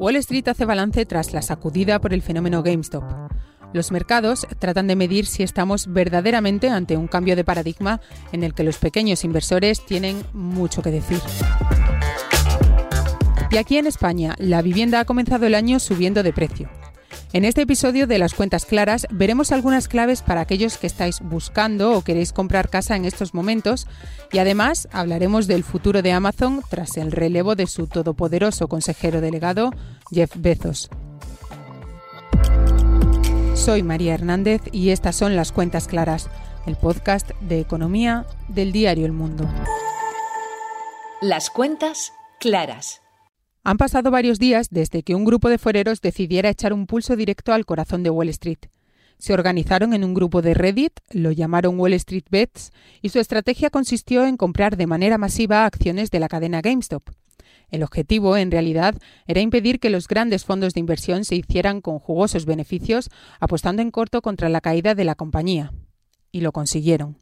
Wall Street hace balance tras la sacudida por el fenómeno GameStop. Los mercados tratan de medir si estamos verdaderamente ante un cambio de paradigma en el que los pequeños inversores tienen mucho que decir. Y aquí en España, la vivienda ha comenzado el año subiendo de precio. En este episodio de las cuentas claras veremos algunas claves para aquellos que estáis buscando o queréis comprar casa en estos momentos y además hablaremos del futuro de Amazon tras el relevo de su todopoderoso consejero delegado Jeff Bezos. Soy María Hernández y estas son las cuentas claras, el podcast de economía del diario El Mundo. Las cuentas claras. Han pasado varios días desde que un grupo de foreros decidiera echar un pulso directo al corazón de Wall Street. Se organizaron en un grupo de Reddit, lo llamaron Wall Street Bets, y su estrategia consistió en comprar de manera masiva acciones de la cadena GameStop. El objetivo, en realidad, era impedir que los grandes fondos de inversión se hicieran con jugosos beneficios, apostando en corto contra la caída de la compañía. Y lo consiguieron.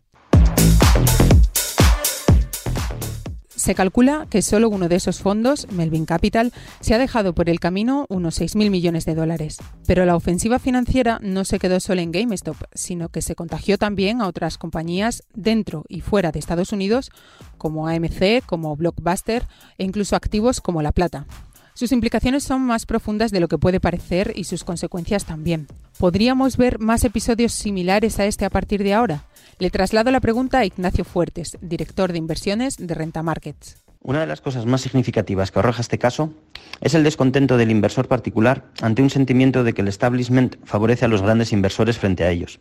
Se calcula que solo uno de esos fondos, Melvin Capital, se ha dejado por el camino unos 6.000 millones de dólares. Pero la ofensiva financiera no se quedó solo en GameStop, sino que se contagió también a otras compañías dentro y fuera de Estados Unidos, como AMC, como Blockbuster e incluso activos como La Plata. Sus implicaciones son más profundas de lo que puede parecer y sus consecuencias también. ¿Podríamos ver más episodios similares a este a partir de ahora? Le traslado la pregunta a Ignacio Fuertes, director de inversiones de Renta Markets. Una de las cosas más significativas que arroja este caso es el descontento del inversor particular ante un sentimiento de que el establishment favorece a los grandes inversores frente a ellos.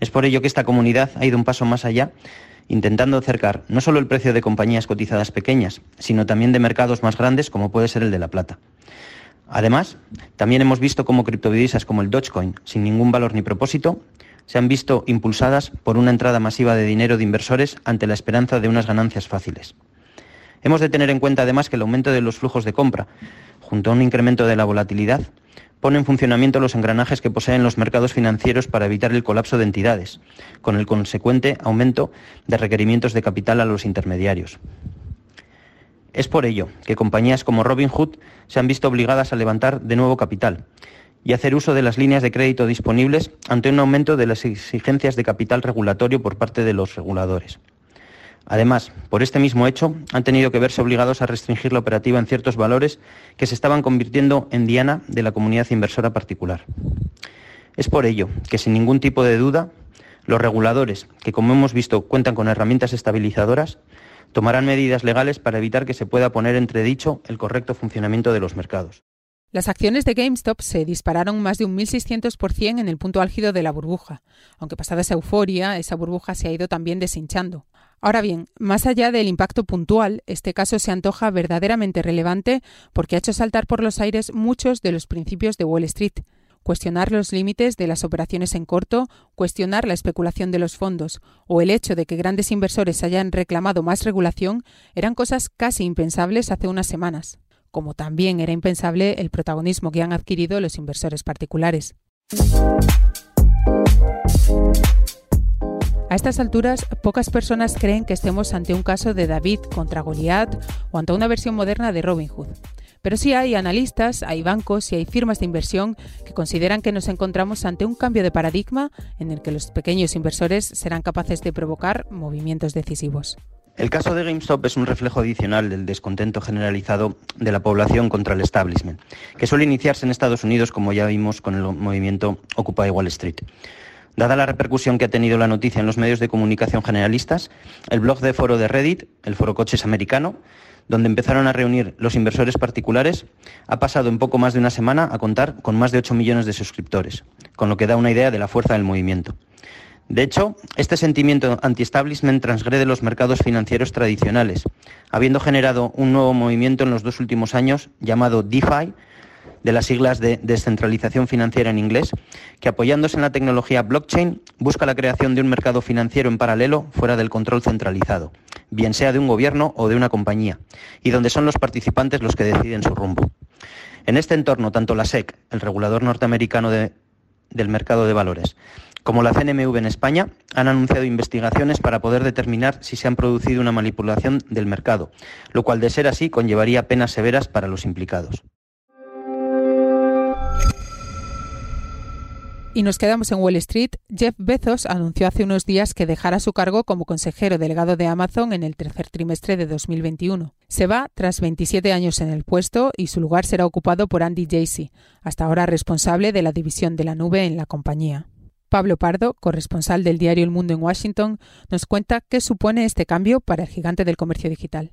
Es por ello que esta comunidad ha ido un paso más allá, intentando acercar no solo el precio de compañías cotizadas pequeñas, sino también de mercados más grandes como puede ser el de la plata. Además, también hemos visto cómo criptodivisas como el Dogecoin, sin ningún valor ni propósito, se han visto impulsadas por una entrada masiva de dinero de inversores ante la esperanza de unas ganancias fáciles. Hemos de tener en cuenta además que el aumento de los flujos de compra, junto a un incremento de la volatilidad, pone en funcionamiento los engranajes que poseen los mercados financieros para evitar el colapso de entidades, con el consecuente aumento de requerimientos de capital a los intermediarios. Es por ello que compañías como Robinhood se han visto obligadas a levantar de nuevo capital, y hacer uso de las líneas de crédito disponibles ante un aumento de las exigencias de capital regulatorio por parte de los reguladores. Además, por este mismo hecho, han tenido que verse obligados a restringir la operativa en ciertos valores que se estaban convirtiendo en diana de la comunidad inversora particular. Es por ello que, sin ningún tipo de duda, los reguladores, que como hemos visto cuentan con herramientas estabilizadoras, tomarán medidas legales para evitar que se pueda poner entredicho el correcto funcionamiento de los mercados. Las acciones de GameStop se dispararon más de un 1.600% en el punto álgido de la burbuja, aunque pasada esa euforia, esa burbuja se ha ido también deshinchando. Ahora bien, más allá del impacto puntual, este caso se antoja verdaderamente relevante porque ha hecho saltar por los aires muchos de los principios de Wall Street. Cuestionar los límites de las operaciones en corto, cuestionar la especulación de los fondos o el hecho de que grandes inversores hayan reclamado más regulación eran cosas casi impensables hace unas semanas como también era impensable el protagonismo que han adquirido los inversores particulares. A estas alturas, pocas personas creen que estemos ante un caso de David contra Goliat o ante una versión moderna de Robin Hood. Pero sí hay analistas, hay bancos y hay firmas de inversión que consideran que nos encontramos ante un cambio de paradigma en el que los pequeños inversores serán capaces de provocar movimientos decisivos. El caso de GameStop es un reflejo adicional del descontento generalizado de la población contra el establishment, que suele iniciarse en Estados Unidos, como ya vimos con el movimiento Occupy Wall Street. Dada la repercusión que ha tenido la noticia en los medios de comunicación generalistas, el blog de foro de Reddit, el foro Coches Americano, donde empezaron a reunir los inversores particulares, ha pasado en poco más de una semana a contar con más de 8 millones de suscriptores, con lo que da una idea de la fuerza del movimiento. De hecho, este sentimiento anti-establishment transgrede los mercados financieros tradicionales, habiendo generado un nuevo movimiento en los dos últimos años llamado DeFi, de las siglas de descentralización financiera en inglés, que apoyándose en la tecnología blockchain busca la creación de un mercado financiero en paralelo fuera del control centralizado, bien sea de un gobierno o de una compañía, y donde son los participantes los que deciden su rumbo. En este entorno, tanto la SEC, el regulador norteamericano del mercado de valores, como la CNMV en España, han anunciado investigaciones para poder determinar si se han producido una manipulación del mercado, lo cual, de ser así, conllevaría penas severas para los implicados. Y nos quedamos en Wall Street. Jeff Bezos anunció hace unos días que dejará su cargo como consejero delegado de Amazon en el tercer trimestre de 2021. Se va tras 27 años en el puesto y su lugar será ocupado por Andy Jassy, hasta ahora responsable de la división de la nube en la compañía. Pablo Pardo, corresponsal del diario El Mundo en Washington, nos cuenta qué supone este cambio para el gigante del comercio digital.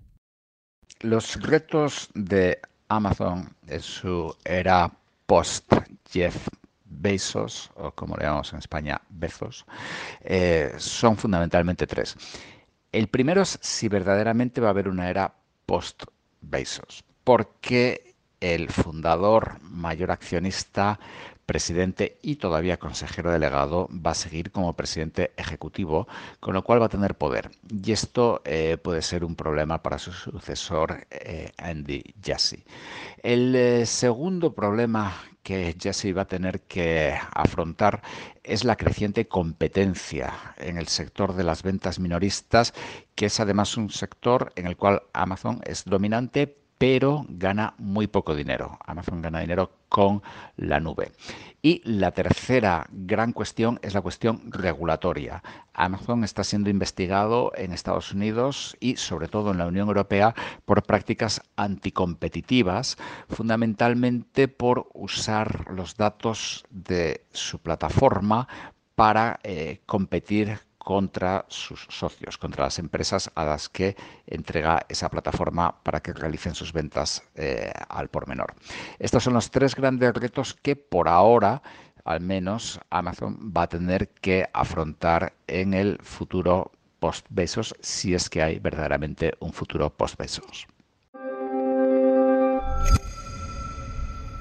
Los retos de Amazon en su era post-Jeff Bezos, o como le llamamos en España, Bezos, eh, son fundamentalmente tres. El primero es si verdaderamente va a haber una era post-Bezos, porque el fundador, mayor accionista, presidente y todavía consejero delegado va a seguir como presidente ejecutivo, con lo cual va a tener poder. Y esto eh, puede ser un problema para su sucesor, eh, Andy Jassy. El segundo problema que Jesse va a tener que afrontar es la creciente competencia en el sector de las ventas minoristas, que es además un sector en el cual Amazon es dominante, pero gana muy poco dinero. Amazon gana dinero con la nube. Y la tercera gran cuestión es la cuestión regulatoria. Amazon está siendo investigado en Estados Unidos y sobre todo en la Unión Europea por prácticas anticompetitivas, fundamentalmente por usar los datos de su plataforma para eh, competir contra sus socios, contra las empresas a las que entrega esa plataforma para que realicen sus ventas eh, al por menor. Estos son los tres grandes retos que por ahora al menos Amazon va a tener que afrontar en el futuro post-besos, si es que hay verdaderamente un futuro post-besos.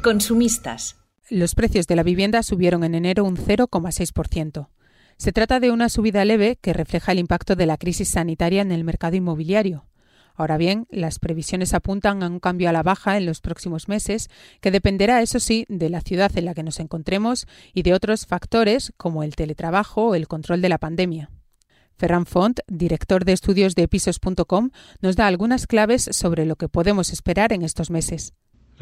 Consumistas. Los precios de la vivienda subieron en enero un 0,6%. Se trata de una subida leve que refleja el impacto de la crisis sanitaria en el mercado inmobiliario. Ahora bien, las previsiones apuntan a un cambio a la baja en los próximos meses, que dependerá, eso sí, de la ciudad en la que nos encontremos y de otros factores como el teletrabajo o el control de la pandemia. Ferran Font, director de estudios de pisos.com, nos da algunas claves sobre lo que podemos esperar en estos meses.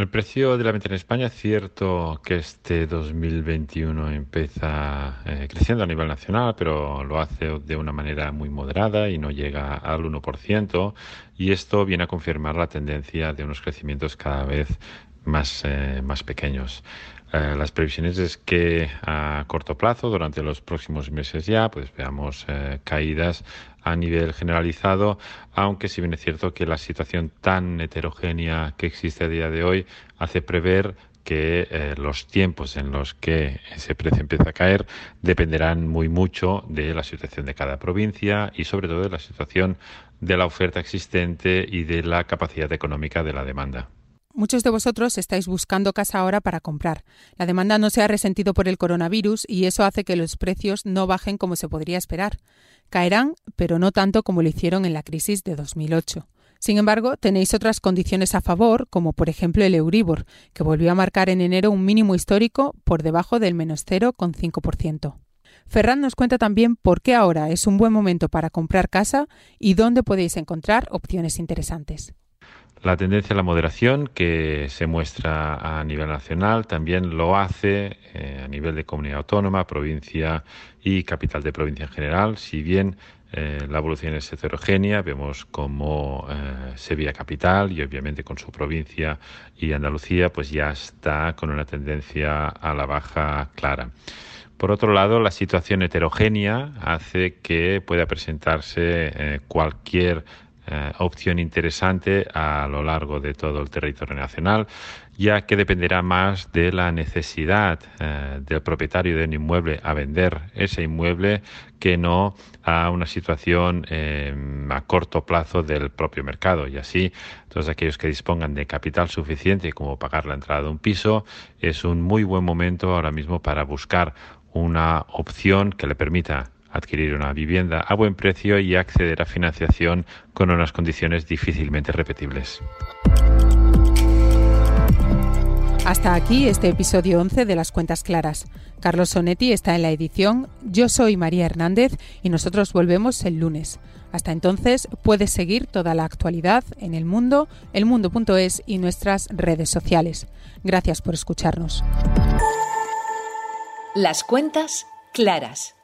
El precio de la venta en España es cierto que este 2021 empieza eh, creciendo a nivel nacional, pero lo hace de una manera muy moderada y no llega al 1%. Y esto viene a confirmar la tendencia de unos crecimientos cada vez más, eh, más pequeños. Eh, las previsiones es que a corto plazo, durante los próximos meses ya, pues veamos caídas a nivel generalizado, aunque si bien es cierto que la situación tan heterogénea que existe a día de hoy hace prever que eh, los tiempos en los que ese precio empieza a caer dependerán muy mucho de la situación de cada provincia y sobre todo de la situación de la oferta existente y de la capacidad económica de la demanda. Muchos de vosotros estáis buscando casa ahora para comprar. La demanda no se ha resentido por el coronavirus y eso hace que los precios no bajen como se podría esperar. Caerán, pero no tanto como lo hicieron en la crisis de 2008. Sin embargo, tenéis otras condiciones a favor, como por ejemplo el Euribor, que volvió a marcar en enero un mínimo histórico por debajo del menos 0,5%. Ferran nos cuenta también por qué ahora es un buen momento para comprar casa y dónde podéis encontrar opciones interesantes. La tendencia a la moderación que se muestra a nivel nacional también lo hace eh, a nivel de comunidad autónoma, provincia y capital de provincia en general. Si bien eh, la evolución es heterogénea, vemos como eh, Sevilla capital y obviamente con su provincia y Andalucía pues ya está con una tendencia a la baja clara. Por otro lado, la situación heterogénea hace que pueda presentarse cualquier eh, opción interesante a lo largo de todo el territorio nacional, ya que dependerá más de la necesidad eh, del propietario de un inmueble a vender ese inmueble que no a una situación eh, a corto plazo del propio mercado. Y así, todos aquellos que dispongan de capital suficiente como pagar la entrada de un piso, es un muy buen momento ahora mismo para buscar una opción que le permita adquirir una vivienda a buen precio y acceder a financiación con unas condiciones difícilmente repetibles. Hasta aquí este episodio 11 de Las Cuentas Claras. Carlos Sonetti está en la edición, yo soy María Hernández y nosotros volvemos el lunes. Hasta entonces puedes seguir toda la actualidad en el mundo, elmundo.es y nuestras redes sociales. Gracias por escucharnos. Las cuentas claras.